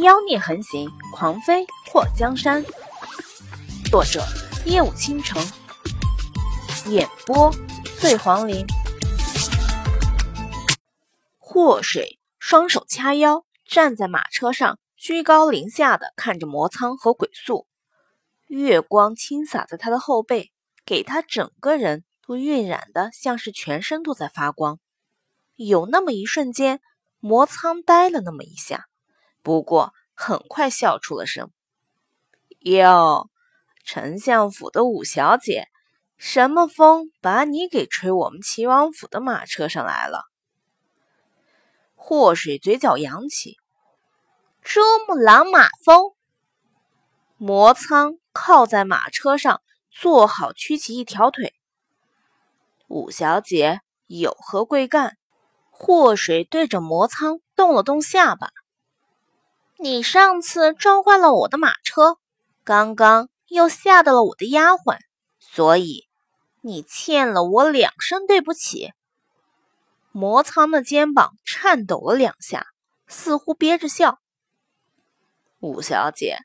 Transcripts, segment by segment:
妖孽横行，狂飞破江山。作者：夜舞倾城，演播：醉黄林。祸水双手掐腰，站在马车上，居高临下的看着魔苍和鬼宿。月光倾洒在他的后背，给他整个人都晕染的像是全身都在发光。有那么一瞬间，魔苍呆了那么一下。不过很快笑出了声。哟，丞相府的五小姐，什么风把你给吹我们齐王府的马车上来了？祸水嘴角扬起，珠穆朗玛峰。魔苍靠在马车上，坐好，屈起一条腿。五小姐有何贵干？祸水对着魔苍动了动下巴。你上次撞坏了我的马车，刚刚又吓到了我的丫鬟，所以你欠了我两声对不起。魔苍的肩膀颤抖了两下，似乎憋着笑。五小姐，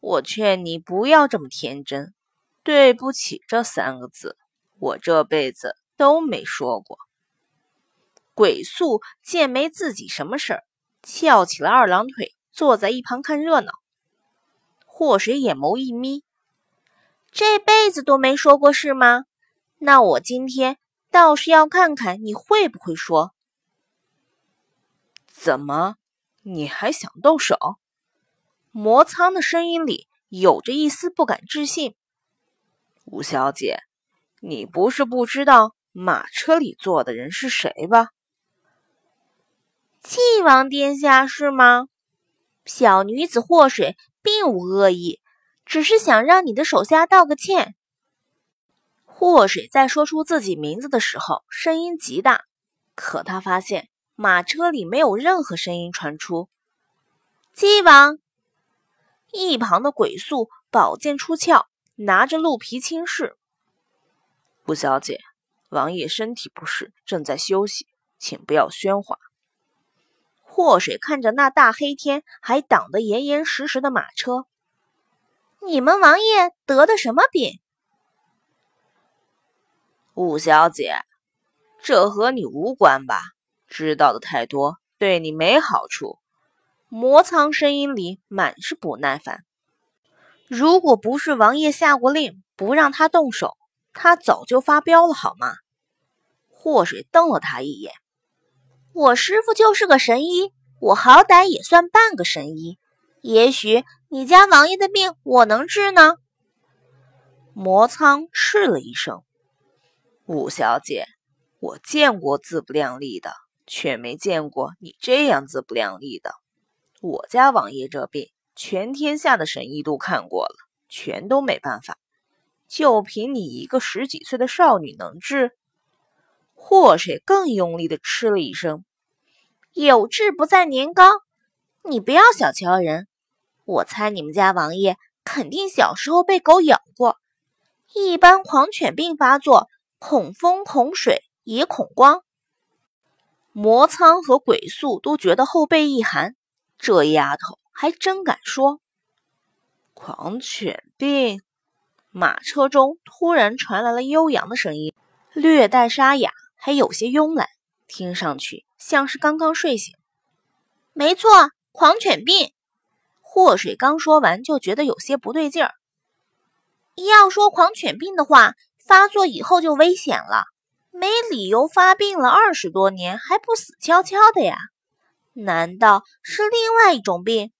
我劝你不要这么天真，对不起这三个字，我这辈子都没说过。鬼宿见没自己什么事儿，翘起了二郎腿。坐在一旁看热闹，祸水眼眸一眯，这辈子都没说过是吗？那我今天倒是要看看你会不会说。怎么，你还想动手？魔苍的声音里有着一丝不敢置信。吴小姐，你不是不知道马车里坐的人是谁吧？晋王殿下是吗？小女子祸水并无恶意，只是想让你的手下道个歉。祸水在说出自己名字的时候，声音极大，可他发现马车里没有任何声音传出。姬王，一旁的鬼宿宝剑出鞘，拿着鹿皮轻视。吴小姐，王爷身体不适，正在休息，请不要喧哗。祸水看着那大黑天还挡得严严实实的马车，你们王爷得的什么病？五小姐，这和你无关吧？知道的太多对你没好处。魔苍声音里满是不耐烦。如果不是王爷下过令不让他动手，他早就发飙了，好吗？祸水瞪了他一眼。我师傅就是个神医，我好歹也算半个神医，也许你家王爷的病我能治呢。魔苍嗤了一声：“五小姐，我见过自不量力的，却没见过你这样自不量力的。我家王爷这病，全天下的神医都看过了，全都没办法，就凭你一个十几岁的少女能治？”祸水更用力的嗤了一声：“有志不在年高，你不要小瞧人。我猜你们家王爷肯定小时候被狗咬过。一般狂犬病发作，恐风恐水也恐光。”魔苍和鬼宿都觉得后背一寒，这丫头还真敢说。狂犬病？马车中突然传来了悠扬的声音，略带沙哑。还有些慵懒，听上去像是刚刚睡醒。没错，狂犬病。祸水刚说完，就觉得有些不对劲儿。要说狂犬病的话，发作以后就危险了，没理由发病了二十多年还不死翘翘的呀？难道是另外一种病？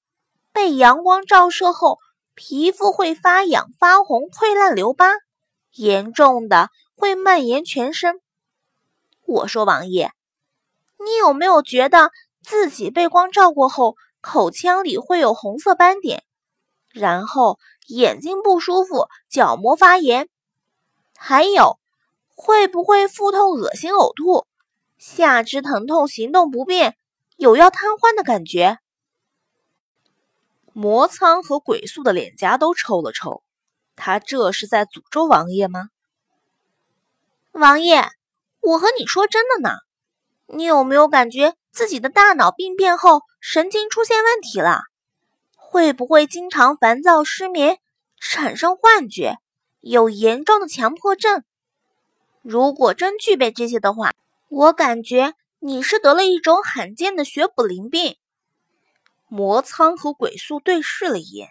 被阳光照射后，皮肤会发痒、发红、溃烂、留疤，严重的会蔓延全身。我说王爷，你有没有觉得自己被光照过后，口腔里会有红色斑点，然后眼睛不舒服，角膜发炎，还有会不会腹痛、恶心、呕吐，下肢疼痛、行动不便，有要瘫痪的感觉？魔苍和鬼宿的脸颊都抽了抽，他这是在诅咒王爷吗？王爷。我和你说真的呢，你有没有感觉自己的大脑病变后神经出现问题了？会不会经常烦躁、失眠，产生幻觉，有严重的强迫症？如果真具备这些的话，我感觉你是得了一种罕见的血补灵病。魔苍和鬼宿对视了一眼，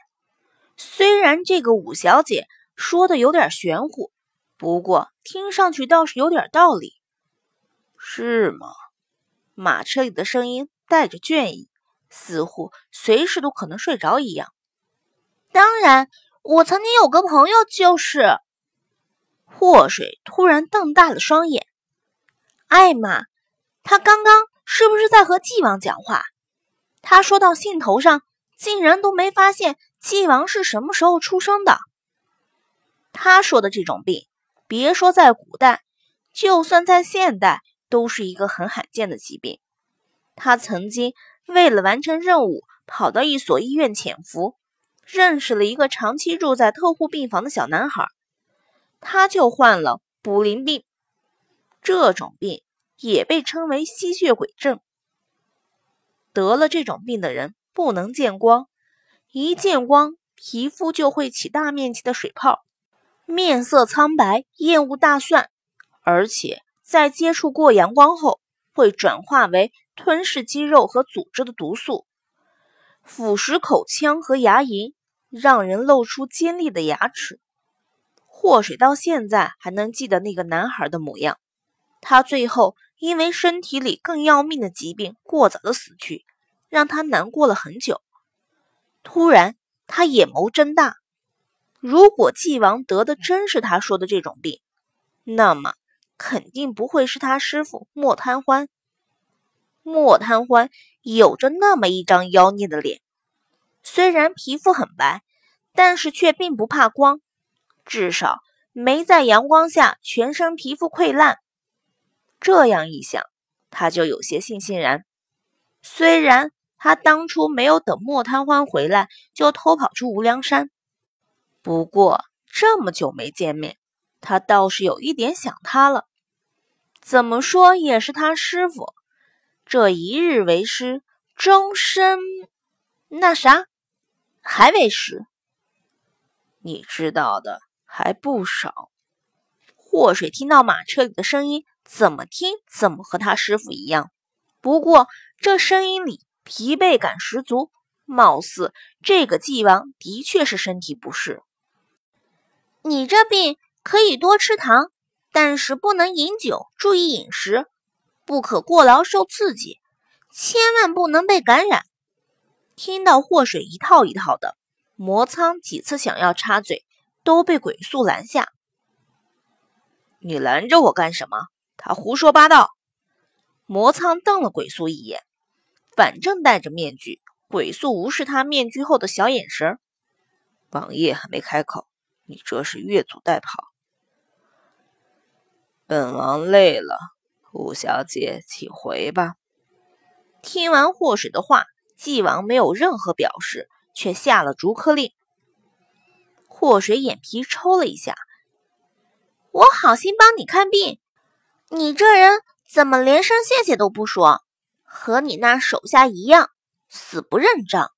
虽然这个五小姐说的有点玄乎，不过听上去倒是有点道理。是吗？马车里的声音带着倦意，似乎随时都可能睡着一样。当然，我曾经有个朋友就是。祸水突然瞪大了双眼。艾玛，他刚刚是不是在和纪王讲话？他说到信头上，竟然都没发现纪王是什么时候出生的。他说的这种病，别说在古代，就算在现代，都是一个很罕见的疾病。他曾经为了完成任务，跑到一所医院潜伏，认识了一个长期住在特护病房的小男孩。他就患了捕灵病，这种病也被称为吸血鬼症。得了这种病的人不能见光，一见光，皮肤就会起大面积的水泡，面色苍白，厌恶大蒜，而且在接触过阳光后，会转化为吞噬肌肉和组织的毒素，腐蚀口腔和牙龈，让人露出尖利的牙齿。祸水到现在还能记得那个男孩的模样。他最后因为身体里更要命的疾病过早的死去，让他难过了很久。突然，他眼眸睁大。如果纪王得的真是他说的这种病，那么肯定不会是他师傅莫贪欢。莫贪欢有着那么一张妖孽的脸，虽然皮肤很白，但是却并不怕光。至少没在阳光下全身皮肤溃烂。这样一想，他就有些悻悻然。虽然他当初没有等莫贪欢回来就偷跑出无量山，不过这么久没见面，他倒是有一点想他了。怎么说也是他师傅，这一日为师，终身那啥还为师。你知道的。还不少。祸水听到马车里的声音，怎么听怎么和他师傅一样。不过这声音里疲惫感十足，貌似这个纪王的确是身体不适。你这病可以多吃糖，但是不能饮酒，注意饮食，不可过劳受刺激，千万不能被感染。听到祸水一套一套的，魔苍几次想要插嘴。都被鬼宿拦下。你拦着我干什么？他胡说八道。魔苍瞪了鬼宿一眼，反正戴着面具，鬼宿无视他面具后的小眼神。王爷还没开口，你这是越俎代庖。本王累了，五小姐请回吧。听完祸水的话，纪王没有任何表示，却下了逐客令。祸水眼皮抽了一下，我好心帮你看病，你这人怎么连声谢谢都不说？和你那手下一样，死不认账。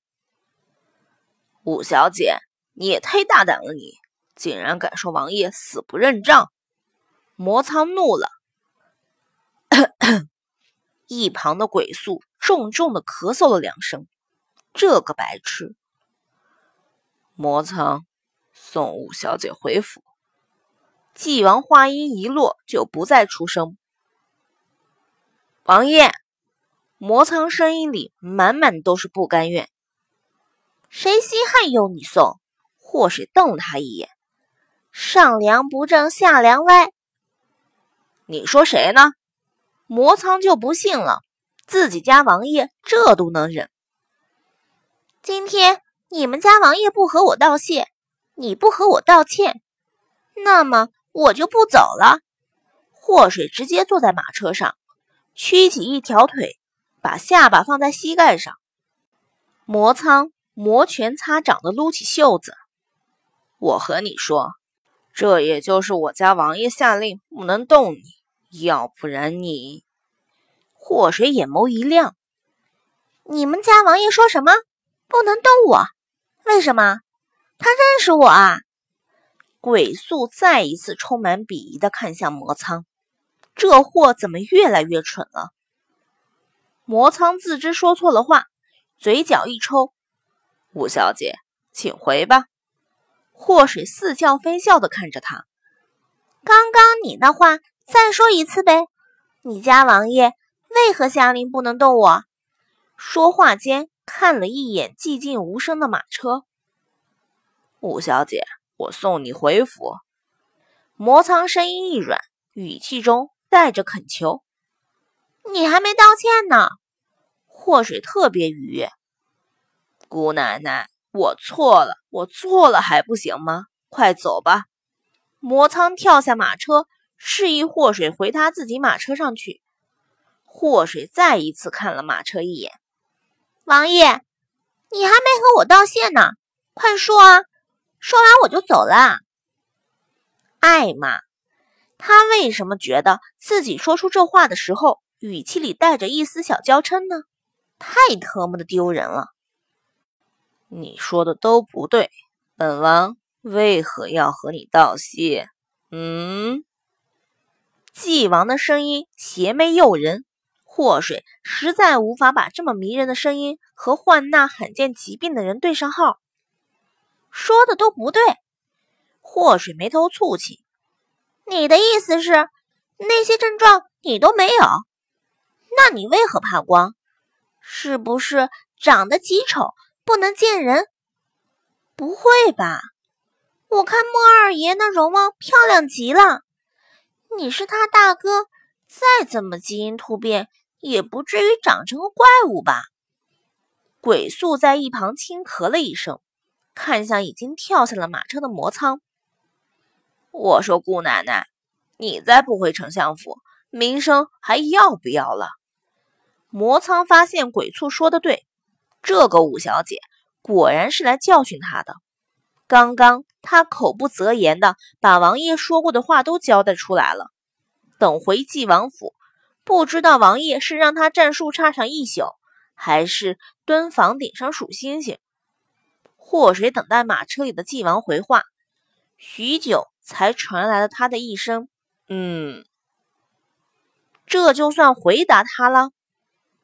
五小姐，你也忒大胆了，你竟然敢说王爷死不认账！魔苍怒了，一旁的鬼宿重重的咳嗽了两声，这个白痴，魔苍。送五小姐回府。纪王话音一落，就不再出声。王爷，魔苍声音里满满都是不甘愿。谁稀罕有你送？祸水瞪了他一眼。上梁不正下梁歪。你说谁呢？魔苍就不信了，自己家王爷这都能忍。今天你们家王爷不和我道谢。你不和我道歉，那么我就不走了。祸水直接坐在马车上，屈起一条腿，把下巴放在膝盖上。魔苍摩拳擦掌的撸起袖子。我和你说，这也就是我家王爷下令不能动你，要不然你……祸水眼眸一亮。你们家王爷说什么？不能动我？为什么？他认识我啊！鬼宿再一次充满鄙夷的看向魔苍，这货怎么越来越蠢了？魔苍自知说错了话，嘴角一抽：“五小姐，请回吧。”祸水似笑非笑的看着他：“刚刚你那话再说一次呗？你家王爷为何下令不能动我？”说话间看了一眼寂静无声的马车，五小姐，我送你回府。魔苍声音一软，语气中带着恳求。你还没道歉呢，祸水特别愉悦。姑奶奶，我错了，我错了还不行吗？快走吧！魔苍跳下马车，示意祸水回他自己马车上去。祸水再一次看了马车一眼。王爷，你还没和我道谢呢，快说啊！说完我就走了。艾玛，他为什么觉得自己说出这话的时候？语气里带着一丝小娇嗔呢，太特么的丢人了！你说的都不对，本王为何要和你道谢？嗯？纪王的声音邪魅诱人，祸水实在无法把这么迷人的声音和患那罕见疾病的人对上号。说的都不对，祸水眉头蹙起，你的意思是那些症状你都没有？那你为何怕光？是不是长得极丑，不能见人？不会吧？我看莫二爷那容貌漂亮极了。你是他大哥，再怎么基因突变，也不至于长成个怪物吧？鬼宿在一旁轻咳了一声，看向已经跳下了马车的魔苍。我说姑奶奶，你再不回丞相府，名声还要不要了？魔苍发现鬼畜说的对，这个五小姐果然是来教训他的。刚刚他口不择言的把王爷说过的话都交代出来了。等回纪王府，不知道王爷是让他站树杈上一宿，还是蹲房顶上数星星。祸水等待马车里的纪王回话，许久才传来了他的一声：“嗯。”这就算回答他了。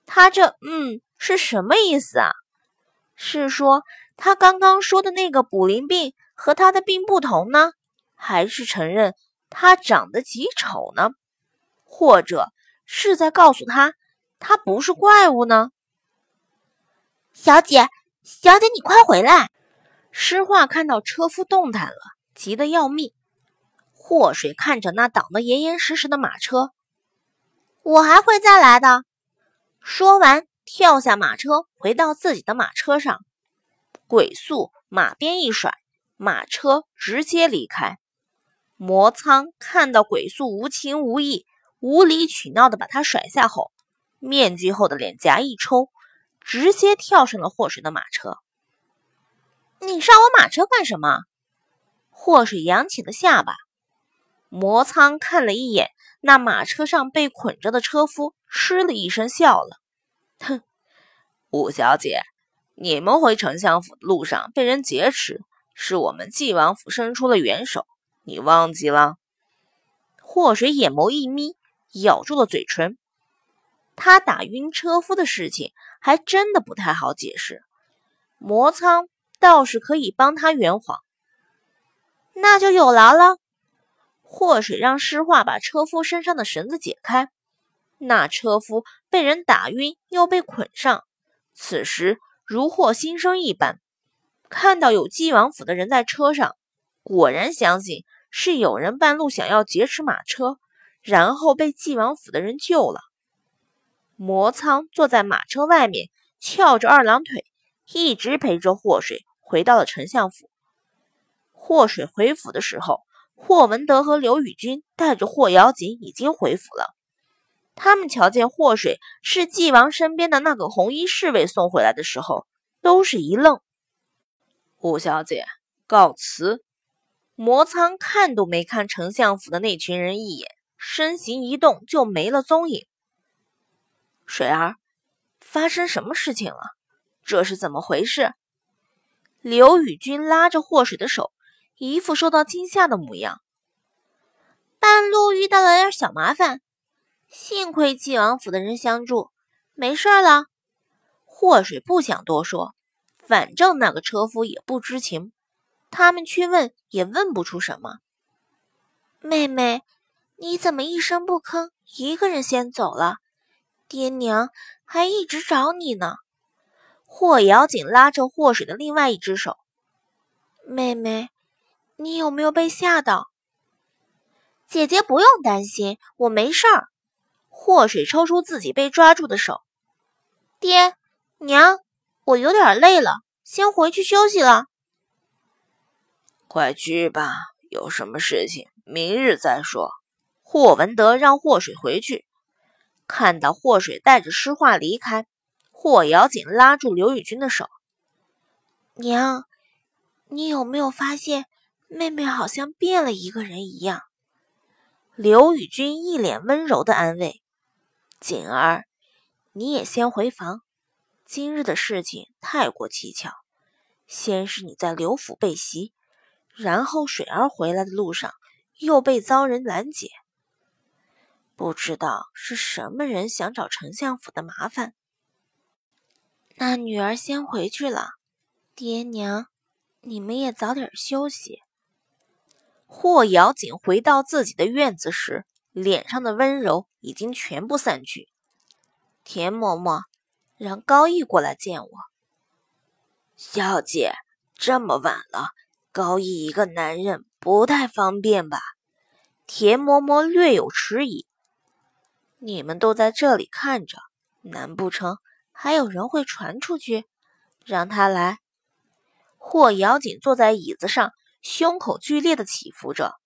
他这嗯是什么意思啊？是说他刚刚说的那个捕灵病和他的病不同呢，还是承认他长得极丑呢？或者是在告诉他他不是怪物呢？小姐，小姐，你快回来！诗画看到车夫动弹了，急得要命。祸水看着那挡得严严实实的马车，我还会再来的。说完，跳下马车，回到自己的马车上。鬼宿马鞭一甩，马车直接离开。魔苍看到鬼宿无情无义、无理取闹的把他甩下后，面具后的脸颊一抽，直接跳上了祸水的马车。你上我马车干什么？祸水扬起了下巴。魔苍看了一眼那马车上被捆着的车夫。嗤了一声，笑了，哼，五小姐，你们回丞相府的路上被人劫持，是我们纪王府伸出了援手，你忘记了？祸水眼眸一眯，咬住了嘴唇。他打晕车夫的事情还真的不太好解释，魔苍倒是可以帮他圆谎。那就有劳了。祸水让诗画把车夫身上的绳子解开。那车夫被人打晕，又被捆上，此时如获新生一般。看到有纪王府的人在车上，果然相信是有人半路想要劫持马车，然后被纪王府的人救了。魔苍坐在马车外面，翘着二郎腿，一直陪着祸水回到了丞相府。祸水回府的时候，霍文德和刘宇君带着霍瑶锦已经回府了。他们瞧见祸水是纪王身边的那个红衣侍卫送回来的时候，都是一愣。五小姐告辞。魔苍看都没看丞相府的那群人一眼，身形一动就没了踪影。水儿，发生什么事情了？这是怎么回事？刘宇君拉着祸水的手，一副受到惊吓的模样。半路遇到了点小麻烦，幸亏纪王府的人相助，没事了。祸水不想多说，反正那个车夫也不知情，他们去问也问不出什么。妹妹，你怎么一声不吭，一个人先走了？爹娘还一直找你呢。霍瑶锦拉着霍水的另外一只手，妹妹，你有没有被吓到？姐姐不用担心，我没事儿。霍水抽出自己被抓住的手，爹娘，我有点累了，先回去休息了。快去吧，有什么事情明日再说。霍文德让霍水回去，看到霍水带着诗画离开。霍瑶锦拉住刘宇君的手：“娘，你有没有发现妹妹好像变了一个人一样？”刘宇君一脸温柔的安慰：“锦儿，你也先回房。今日的事情太过蹊跷，先是你在刘府被袭，然后水儿回来的路上又被遭人拦截，不知道是什么人想找丞相府的麻烦。”那女儿先回去了，爹娘，你们也早点休息。霍瑶锦回到自己的院子时，脸上的温柔已经全部散去。田嬷嬷，让高义过来见我。小姐，这么晚了，高义一个男人不太方便吧？田嬷嬷略有迟疑。你们都在这里看着，难不成？还有人会传出去，让他来。霍瑶锦坐在椅子上，胸口剧烈的起伏着。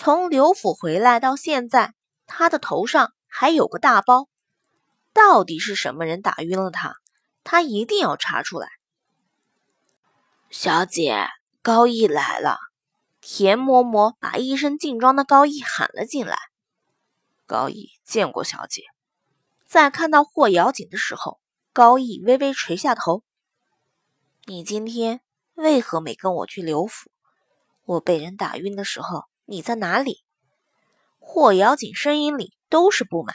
从刘府回来到现在，他的头上还有个大包。到底是什么人打晕了他？他一定要查出来。小姐，高义来了。田嬷嬷把一身劲装的高义喊了进来。高义见过小姐。在看到霍瑶锦的时候。高义微微垂下头。你今天为何没跟我去刘府？我被人打晕的时候，你在哪里？霍瑶锦声音里都是不满。